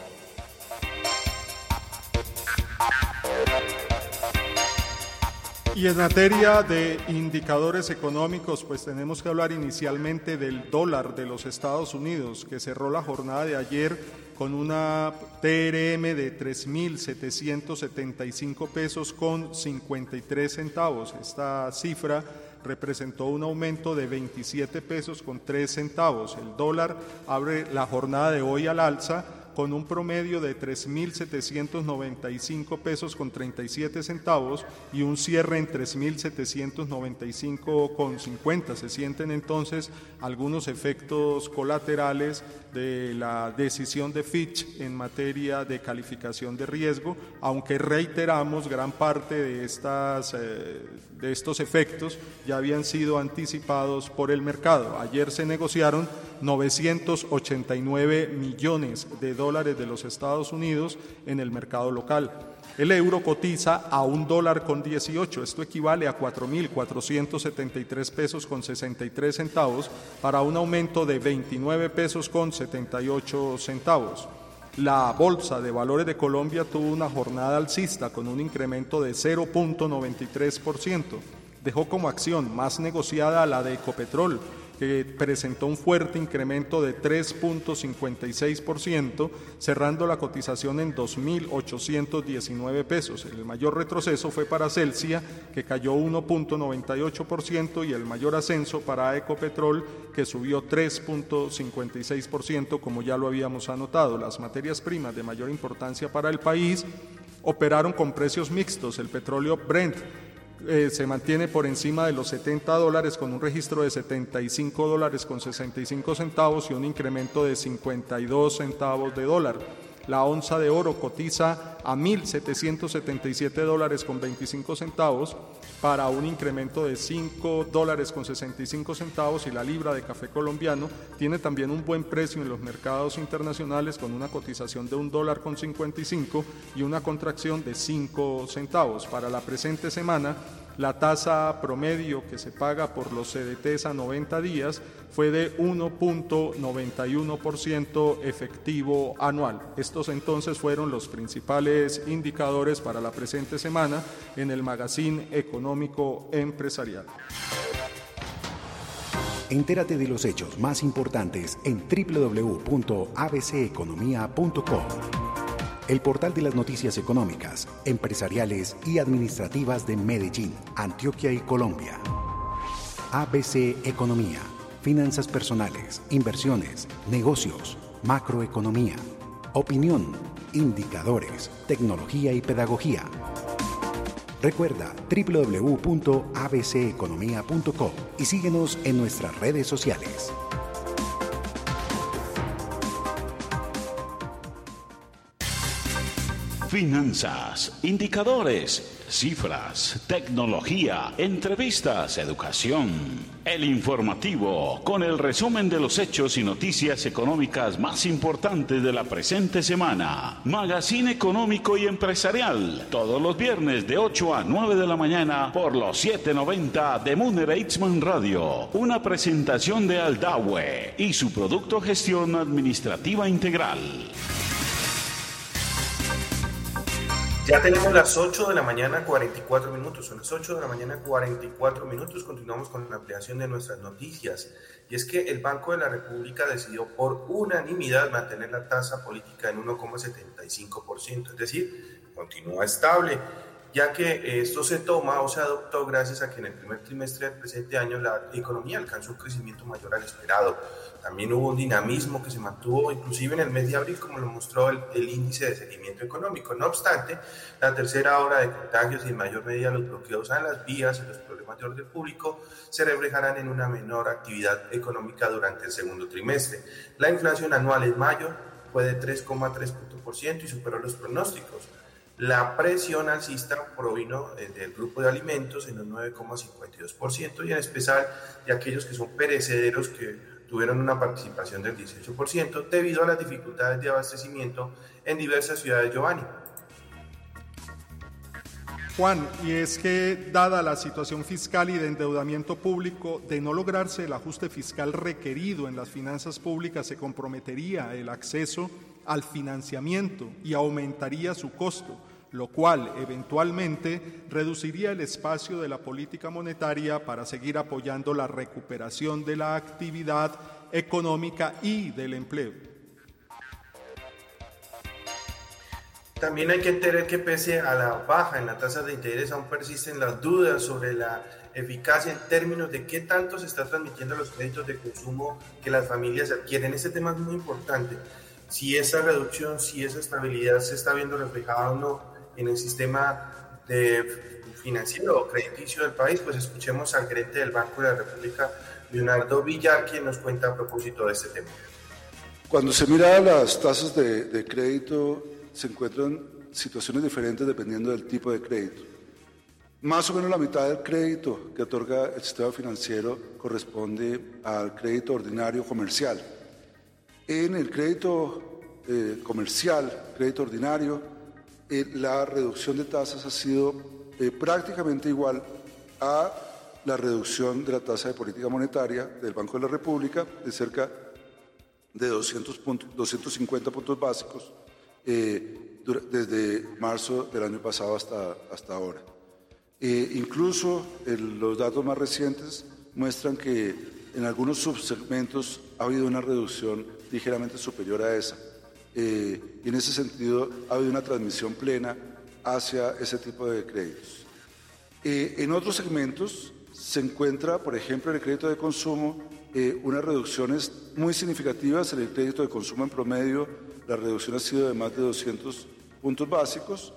Y en materia de indicadores económicos, pues tenemos que hablar inicialmente del dólar de los Estados Unidos, que cerró la jornada de ayer con una TRM de 3.775 pesos con 53 centavos. Esta cifra representó un aumento de 27 pesos con 3 centavos. El dólar abre la jornada de hoy al alza con un promedio de 3.795 pesos con 37 centavos y un cierre en 3.795 con 50. Se sienten entonces algunos efectos colaterales de la decisión de Fitch en materia de calificación de riesgo, aunque reiteramos gran parte de, estas, eh, de estos efectos ya habían sido anticipados por el mercado. Ayer se negociaron 989 millones de dólares de los Estados Unidos en el mercado local. El euro cotiza a un dólar con 18, esto equivale a 4.473 pesos con 63 centavos para un aumento de 29 pesos con 78 centavos. La Bolsa de Valores de Colombia tuvo una jornada alcista con un incremento de 0.93%. Dejó como acción más negociada la de Ecopetrol, que presentó un fuerte incremento de 3.56%, cerrando la cotización en 2.819 pesos. El mayor retroceso fue para Celsia, que cayó 1.98%, y el mayor ascenso para Ecopetrol, que subió 3.56%, como ya lo habíamos anotado. Las materias primas de mayor importancia para el país operaron con precios mixtos. El petróleo Brent eh, se mantiene por encima de los 70 dólares con un registro de 75 dólares con 65 centavos y un incremento de 52 centavos de dólar. La onza de oro cotiza a 1.777 dólares con 25 centavos para un incremento de 5 dólares con 65 centavos y la libra de café colombiano tiene también un buen precio en los mercados internacionales con una cotización de un dólar con 55 y una contracción de 5 centavos. Para la presente semana la tasa promedio que se paga por los CDTs a 90 días fue de 1.91% efectivo anual. Estos entonces fueron los principales indicadores para la presente semana en el Magazine Económico Empresarial. Entérate de los hechos más importantes en www.abceconomía.com el portal de las noticias económicas, empresariales y administrativas de Medellín, Antioquia y Colombia. ABC Economía, finanzas personales, inversiones, negocios, macroeconomía, opinión, indicadores, tecnología y pedagogía. Recuerda www.abceconomía.co y síguenos en nuestras redes sociales. Finanzas, indicadores, cifras, tecnología, entrevistas, educación. El informativo con el resumen de los hechos y noticias económicas más importantes de la presente semana. Magazine económico y empresarial. Todos los viernes de 8 a 9 de la mañana por los 790 de Muner Eitzman Radio. Una presentación de Aldawe y su producto gestión administrativa integral. Ya tenemos las 8 de la mañana 44 minutos, son las 8 de la mañana 44 minutos, continuamos con la ampliación de nuestras noticias. Y es que el Banco de la República decidió por unanimidad mantener la tasa política en 1,75%, es decir, continúa estable. ya que esto se toma o se adoptó gracias a que en el primer trimestre del presente año la economía alcanzó un crecimiento mayor al esperado. También hubo un dinamismo que se mantuvo inclusive en el mes de abril, como lo mostró el, índice de seguimiento económico. No obstante, la tercera hora de contagios y en mayor medida los bloqueos a las vías y los problemas de orden público se reflejarán en una menor actividad económica durante el segundo trimestre. La inflación anual en mayo fue de 3,3% y superó los pronósticos. La presión alcista provino eh, del grupo de alimentos en un 9,52% y en especial de aquellos que son perecederos que tuvieron una participación del 18% debido a las dificultades de abastecimiento en diversas ciudades Giovanni. Juan, y es que dada la situación fiscal y de endeudamiento público, de no lograrse el ajuste fiscal requerido en las finanzas públicas, se comprometería el acceso al financiamiento y aumentaría su costo lo cual eventualmente reduciría el espacio de la política monetaria para seguir apoyando la recuperación de la actividad económica y del empleo. También hay que entender que pese a la baja en la tasa de interés aún persisten las dudas sobre la eficacia en términos de qué tanto se está transmitiendo los créditos de consumo que las familias adquieren. Este tema es muy importante. Si esa reducción, si esa estabilidad se está viendo reflejada o no en el sistema de financiero o crediticio del país, pues escuchemos al gerente del Banco de la República, Leonardo Villar, quien nos cuenta a propósito de este tema. Cuando se mira las tasas de, de crédito, se encuentran situaciones diferentes dependiendo del tipo de crédito. Más o menos la mitad del crédito que otorga el sistema financiero corresponde al crédito ordinario comercial. En el crédito eh, comercial, crédito ordinario, eh, la reducción de tasas ha sido eh, prácticamente igual a la reducción de la tasa de política monetaria del Banco de la República de cerca de 200 250 puntos básicos eh, desde marzo del año pasado hasta, hasta ahora. incluso los datos más recientes muestran que en algunos subsegmentos ha habido una reducción ligeramente superior a esa. Eh, y en ese sentido ha habido una transmisión plena hacia ese tipo de créditos. Eh, en otros segmentos se encuentra, por ejemplo, en el crédito de consumo, eh, unas reducciones muy significativas en el crédito de consumo en promedio. La reducción ha sido de más de 200 puntos básicos.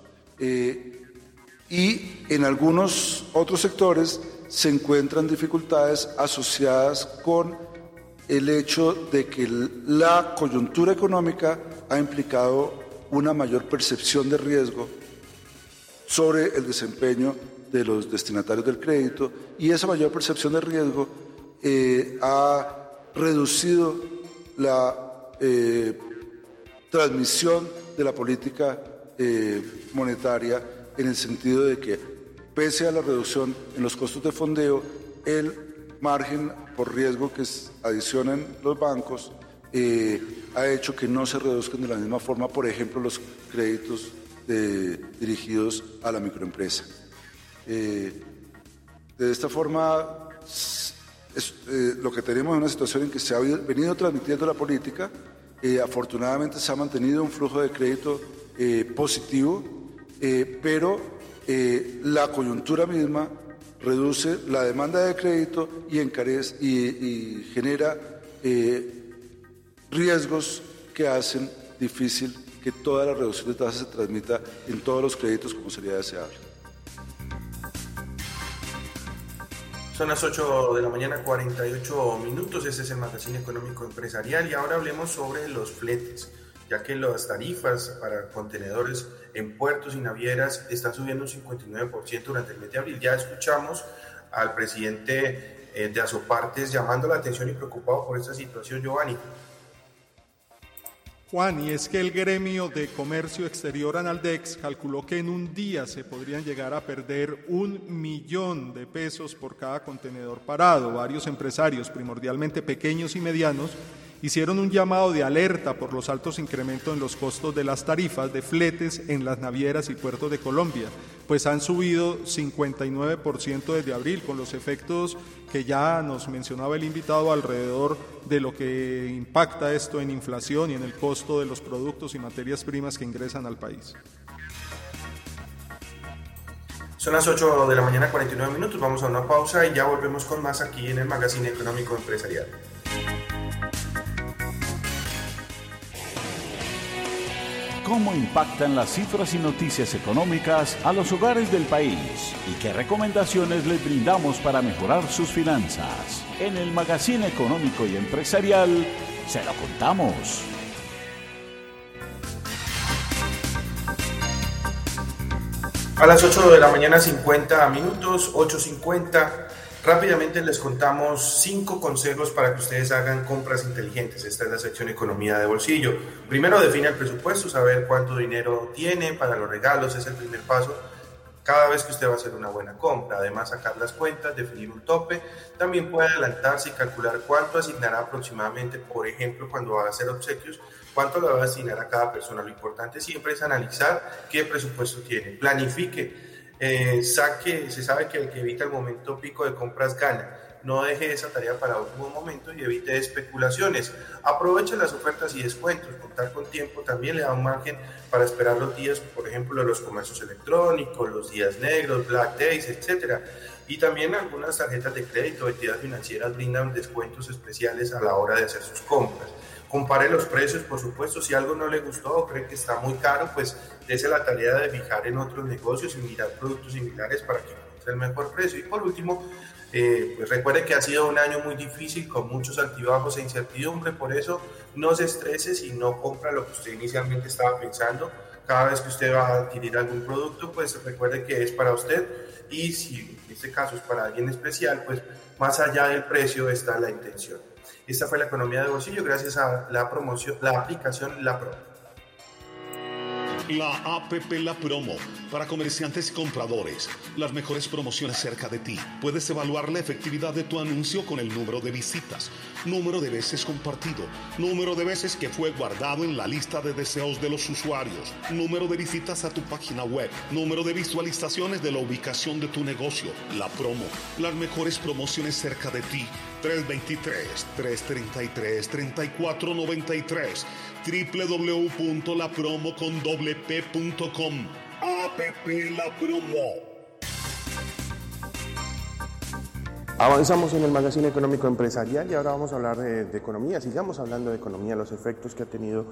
y en algunos otros sectores se encuentran dificultades asociadas con el hecho de que la coyuntura económica ha implicado una mayor percepción de riesgo sobre el desempeño de los destinatarios del crédito y esa mayor percepción de riesgo eh, ha reducido la eh, transmisión de la política eh, monetaria en el sentido de que pese a la reducción en los costos de fondeo, el margen por riesgo que adicionan los bancos eh, ha hecho que no se reduzcan de la misma forma, por ejemplo, los créditos dirigidos a la microempresa. Eh, de esta forma, eh, lo que tenemos es una situación en que se ha venido transmitiendo la política, afortunadamente se ha mantenido un flujo de crédito positivo, pero la coyuntura misma reduce la demanda de crédito y, encarece, y, genera riesgos que hacen difícil que toda la reducción de tasas se transmita en todos los créditos como sería deseable. Son las 8 de la mañana, 48 minutos. Este es el magazine económico empresarial y ahora hablemos sobre los fletes, ya que las tarifas para contenedores en puertos y navieras están subiendo un 59% durante el mes de abril. Ya escuchamos al presidente eh, de Azopartes llamando la atención y preocupado por esta situación, Giovanni. Juan, y es que el gremio de comercio exterior Analdex calculó que en un día se podrían llegar a perder un millón de pesos por cada contenedor parado. Varios empresarios, primordialmente pequeños y medianos, hicieron un llamado de alerta por los altos incrementos en los costos de las tarifas de fletes en las navieras y puertos de Colombia, pues han subido 59% desde abril, con los efectos que ya nos mencionaba el invitado alrededor de lo que impacta esto en inflación y en el costo de los productos y materias primas que ingresan al país. Son las 8 de la mañana 49 minutos, vamos a una pausa y ya volvemos con más aquí en el Magazine Económico Empresarial. Cómo impactan las cifras y noticias económicas a los hogares del país y qué recomendaciones les brindamos para mejorar sus finanzas. En el Magazine Económico y Empresarial se lo contamos. A las 8 de la mañana 50 minutos, 8.50 Rápidamente les contamos cinco consejos para que ustedes hagan compras inteligentes. Esta es la sección Economía de Bolsillo. Primero, define el presupuesto, saber cuánto dinero tiene para los regalos, es el primer paso cada vez que usted va a hacer una buena compra. Además, sacar las cuentas, definir un tope. También puede adelantarse y calcular cuánto asignará aproximadamente, por ejemplo, cuando va a hacer obsequios, cuánto le va a asignar a cada persona. Lo importante siempre es analizar qué presupuesto tiene. Planifique eh, saque, se sabe que el que evita el momento pico de compras gana. No deje esa tarea para último momento y evite especulaciones. Aproveche las ofertas y descuentos. Contar con tiempo también le da un margen para esperar los días, por ejemplo, los comercios electrónicos, los días negros, Black Days, etc. Y también algunas tarjetas de crédito o entidades financieras brindan descuentos especiales a la hora de hacer sus compras. Compare los precios, por supuesto, si algo no le gustó o cree que está muy caro, pues dése la tarea de fijar en otros negocios y mirar productos similares para que encuentre el mejor precio. Y por último, eh, pues recuerde que ha sido un año muy difícil con muchos altibajos e incertidumbre, por eso no se estrese si no compra lo que usted inicialmente estaba pensando. Cada vez que usted va a adquirir algún producto, pues recuerde que es para usted y si en este caso es para alguien especial, pues más allá del precio está la intención. Esta fue la economía de bolsillo gracias a la promoción, la aplicación La Pro. La APP La Promo para comerciantes y compradores. Las mejores promociones cerca de ti. Puedes evaluar la efectividad de tu anuncio con el número de visitas, número de veces compartido, número de veces que fue guardado en la lista de deseos de los usuarios, número de visitas a tu página web, número de visualizaciones de la ubicación de tu negocio. La Promo. Las mejores promociones cerca de ti 323-333-3493 www.lapromocondoblepcom APP La Promo. Avanzamos en el magazine económico empresarial y ahora vamos a hablar de, de, economía. Sigamos hablando de economía, los efectos que ha tenido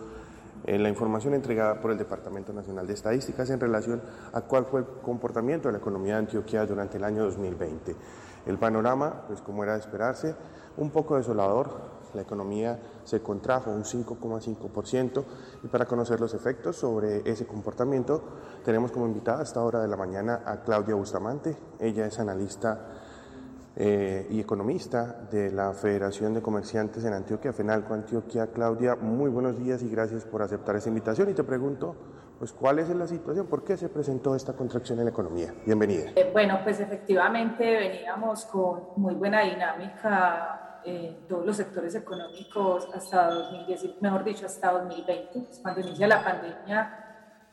en la información entregada por el Departamento Nacional de Estadísticas en relación a cuál fue el comportamiento de la economía de Antioquia durante el año 2020. El panorama, pues como era de esperarse, un poco desolador. La economía se contrajo un 5,5% y para conocer los efectos sobre ese comportamiento tenemos como invitada a esta hora de la mañana a Claudia Bustamante. Ella es analista eh, y economista de la Federación de Comerciantes en Antioquia, FENALCO Antioquia. Claudia, muy buenos días y gracias por aceptar esta invitación y te pregunto, pues, ¿cuál es la situación? ¿Por qué se presentó esta contracción en la economía? Bienvenida. Eh, bueno, pues efectivamente veníamos con muy buena dinámica en todos los sectores económicos hasta 2010, mejor dicho, hasta 2020, pues, cuando inicia la pandemia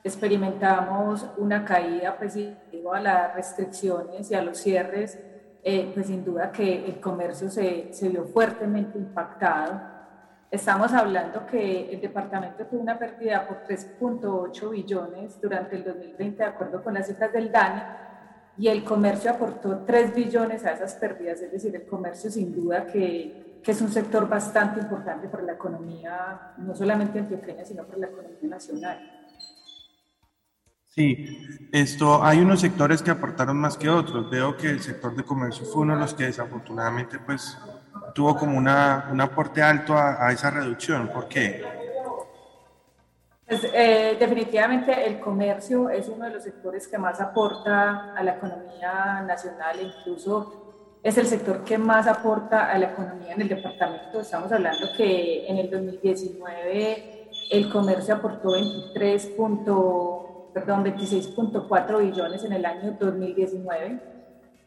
experimentamos una caída pues debido a las restricciones y a los cierres eh, pues sin duda que el comercio se, se, vio fuertemente impactado. Estamos hablando que el departamento tuvo una pérdida por 3.8 billones durante el 2020, de acuerdo con las cifras del DANE, y el comercio aportó 3 billones a esas pérdidas, es decir, el comercio sin duda que, que es un sector bastante importante para la economía, no solamente antioqueña, sino para la economía nacional. Sí, esto, hay unos sectores que aportaron más que otros. Veo que el sector de comercio fue uno de los que desafortunadamente pues tuvo como una, un aporte alto a, a esa reducción. ¿Por qué? Pues, eh, definitivamente el comercio es uno de los sectores que más aporta a la economía nacional, incluso es el sector que más aporta a la economía en el departamento. Estamos hablando que en el 2019 el comercio aportó 23 perdón, 26.4 billones en el año 2019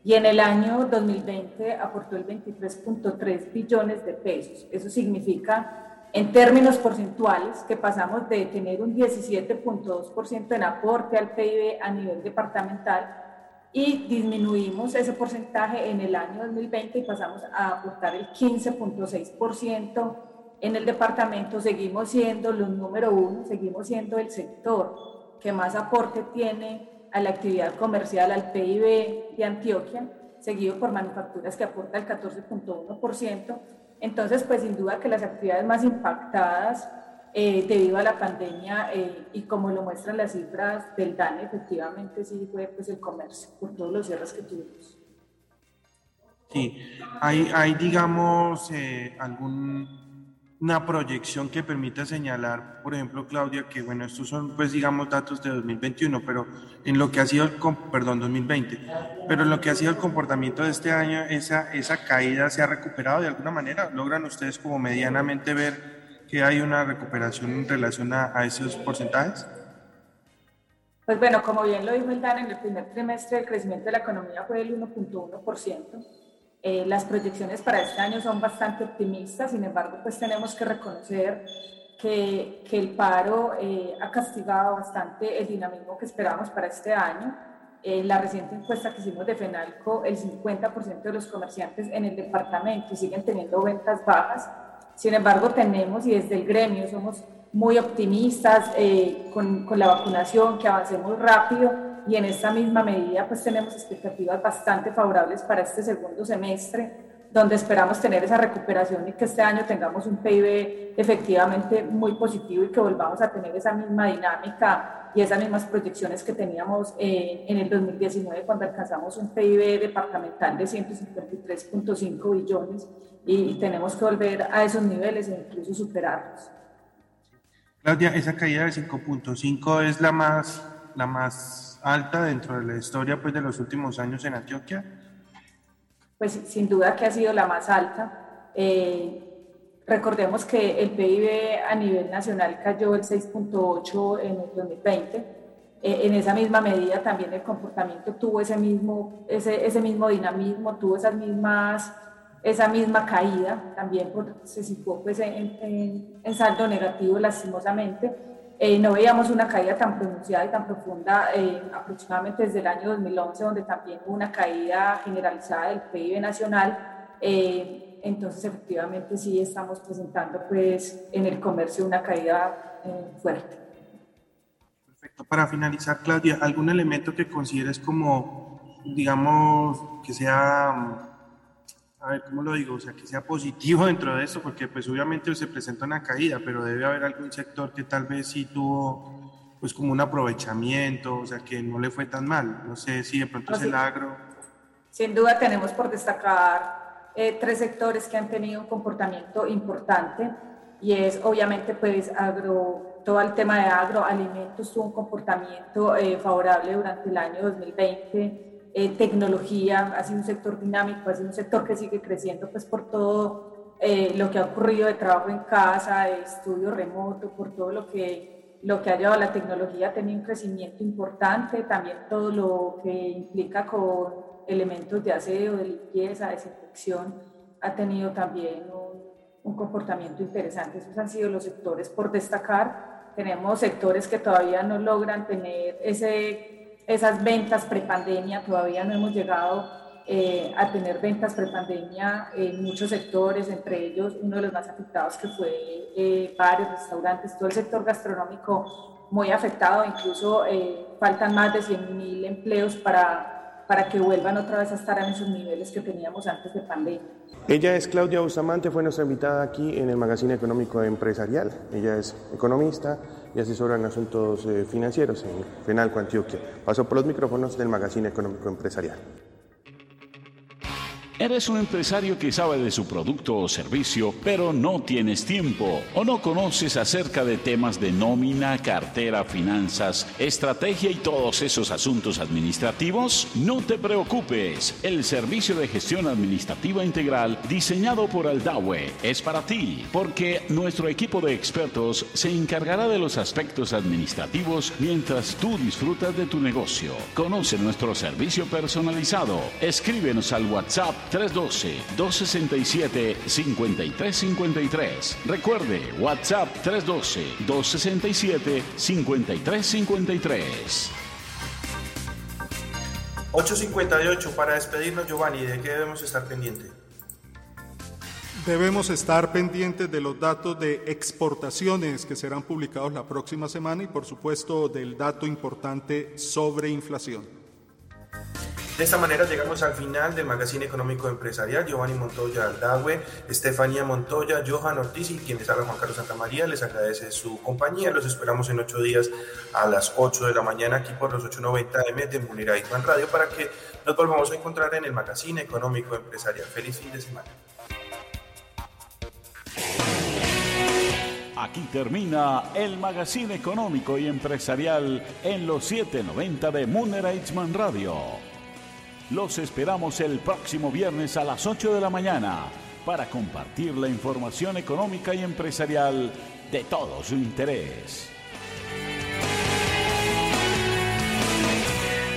y en el año 2020 aportó el 23.3 billones de pesos. Eso significa, en términos porcentuales, que pasamos de tener un 17.2% en aporte al PIB a nivel departamental y disminuimos ese porcentaje en el año 2020 y pasamos a aportar el 15.6% en el departamento. Seguimos siendo los número uno, seguimos siendo el sector que más aporte tiene a la actividad comercial, al PIB de Antioquia, seguido por manufacturas que aporta el 14.1%. Entonces, pues sin duda que las actividades más impactadas eh, debido a la pandemia eh, y como lo muestran las cifras del DANE, efectivamente sí fue pues, el comercio, por todos los cierres que tuvimos. Sí, hay, hay digamos, eh, algún una proyección que permita señalar, por ejemplo, Claudia, que bueno, estos son, pues digamos, datos de 2021, pero en lo que ha sido el, perdón, 2020, pero en lo que ha sido el comportamiento de este año, esa, esa caída se ha recuperado de alguna manera. ¿Logran ustedes como medianamente ver que hay una recuperación en relación a, a esos porcentajes? Pues bueno, como bien lo dijo el Dan, en el primer trimestre el crecimiento de la economía fue del 1.1%. Eh, las proyecciones para este año son bastante optimistas, sin embargo, pues tenemos que reconocer que, que el paro eh, ha castigado bastante el dinamismo que esperábamos para este año. En la reciente encuesta que hicimos de FENALCO, el 50% de los comerciantes en el departamento siguen teniendo ventas bajas. Sin embargo, tenemos, y desde el gremio somos muy optimistas eh, con, con la vacunación, que avancemos rápido y en esta misma medida pues tenemos expectativas bastante favorables para este segundo semestre, donde esperamos tener esa recuperación y que este año tengamos un PIB efectivamente muy positivo y que volvamos a tener esa misma dinámica y esas mismas proyecciones que teníamos eh, en el 2019 cuando alcanzamos un PIB departamental de 153.5 billones y, tenemos que volver a esos niveles e incluso superarlos. Claudia, esa caída de 5.5 es la más, la más alta dentro de la historia pues, de los últimos años en Antioquia? Pues sin duda que ha sido la más alta. Eh, recordemos que el PIB a nivel nacional cayó el 6.8 en el 2020. Eh, en esa misma medida también el comportamiento tuvo ese mismo, ese, ese mismo dinamismo, tuvo esas mismas, esa misma caída, también se situó pues, en, en, en saldo negativo lastimosamente eh, no veíamos una caída tan pronunciada y tan profunda eh, aproximadamente desde el año 2011, donde también hubo una caída generalizada del PIB nacional. Eh, entonces, efectivamente, sí estamos presentando pues, en el comercio una caída fuerte. Perfecto. Para finalizar, Claudia, ¿algún elemento que consideres como, digamos, que sea a ver, ¿cómo lo digo? O sea, que sea positivo dentro de eso, porque pues obviamente se presenta una caída, pero debe haber algún sector que tal vez sí tuvo pues como un aprovechamiento, o sea, que no le fue tan mal. No sé si de pronto es el agro. Sin duda tenemos por destacar eh, tres sectores que han tenido un comportamiento importante y es obviamente pues agro, todo el tema de agroalimentos tuvo un comportamiento eh, favorable durante el año 2020 eh, tecnología, ha sido un sector dinámico, ha sido un sector que sigue creciendo pues por todo eh, lo que ha ocurrido de trabajo en casa, de estudio remoto, por todo lo que, lo que ha llevado la tecnología, ha tenido un crecimiento importante, también todo lo que implica con elementos de aseo, de limpieza, desinfección, ha tenido también un, un comportamiento interesante. Esos han sido los sectores por destacar. Tenemos sectores que todavía no logran tener ese esas ventas prepandemia, todavía no hemos llegado eh, a tener ventas prepandemia en muchos sectores, entre ellos uno de los más afectados que fue eh, restaurantes, todo el sector gastronómico muy afectado, incluso eh, faltan más de 100.000 empleos para, para que vuelvan otra vez a estar en esos niveles que teníamos antes de pandemia. Ella es Claudia Bustamante, fue nuestra invitada aquí en el Magazine Económico Empresarial. Ella es economista y asesora en asuntos eh, financieros en Fenalco, Antioquia. Pasó por los micrófonos del Magazine Económico Empresarial. Eres un empresario que sabe de su producto o servicio, pero no tienes tiempo o no conoces acerca de temas de nómina, cartera, finanzas, estrategia y todos esos asuntos administrativos. No te preocupes, el servicio de gestión administrativa integral diseñado por Aldawe es para ti, porque nuestro equipo de expertos se encargará de los aspectos administrativos mientras tú disfrutas de tu negocio. Conoce nuestro servicio personalizado. Escríbenos al WhatsApp 312-267-5353. Recuerde, WhatsApp 312-267-5353. 8.58 para despedirnos, Giovanni, ¿de qué debemos estar pendientes? Debemos estar pendientes de los datos de exportaciones que serán publicados la próxima semana y por supuesto del dato importante sobre inflación. De esta manera llegamos al final del Magazine Económico Empresarial. Giovanni Montoya Aldagüe, Estefanía Montoya, Johan Ortiz y quienes habla Juan Carlos Santamaría. Les agradece su compañía. Los esperamos en ocho días a las 8 de la mañana aquí por los 8.90 M de Munera Isman Radio para que nos volvamos a encontrar en el Magazine Económico Empresarial. Feliz fin de semana. Aquí termina el magazine económico y empresarial en los 790 de Munera Radio. Los esperamos el próximo viernes a las 8 de la mañana para compartir la información económica y empresarial de todo su interés.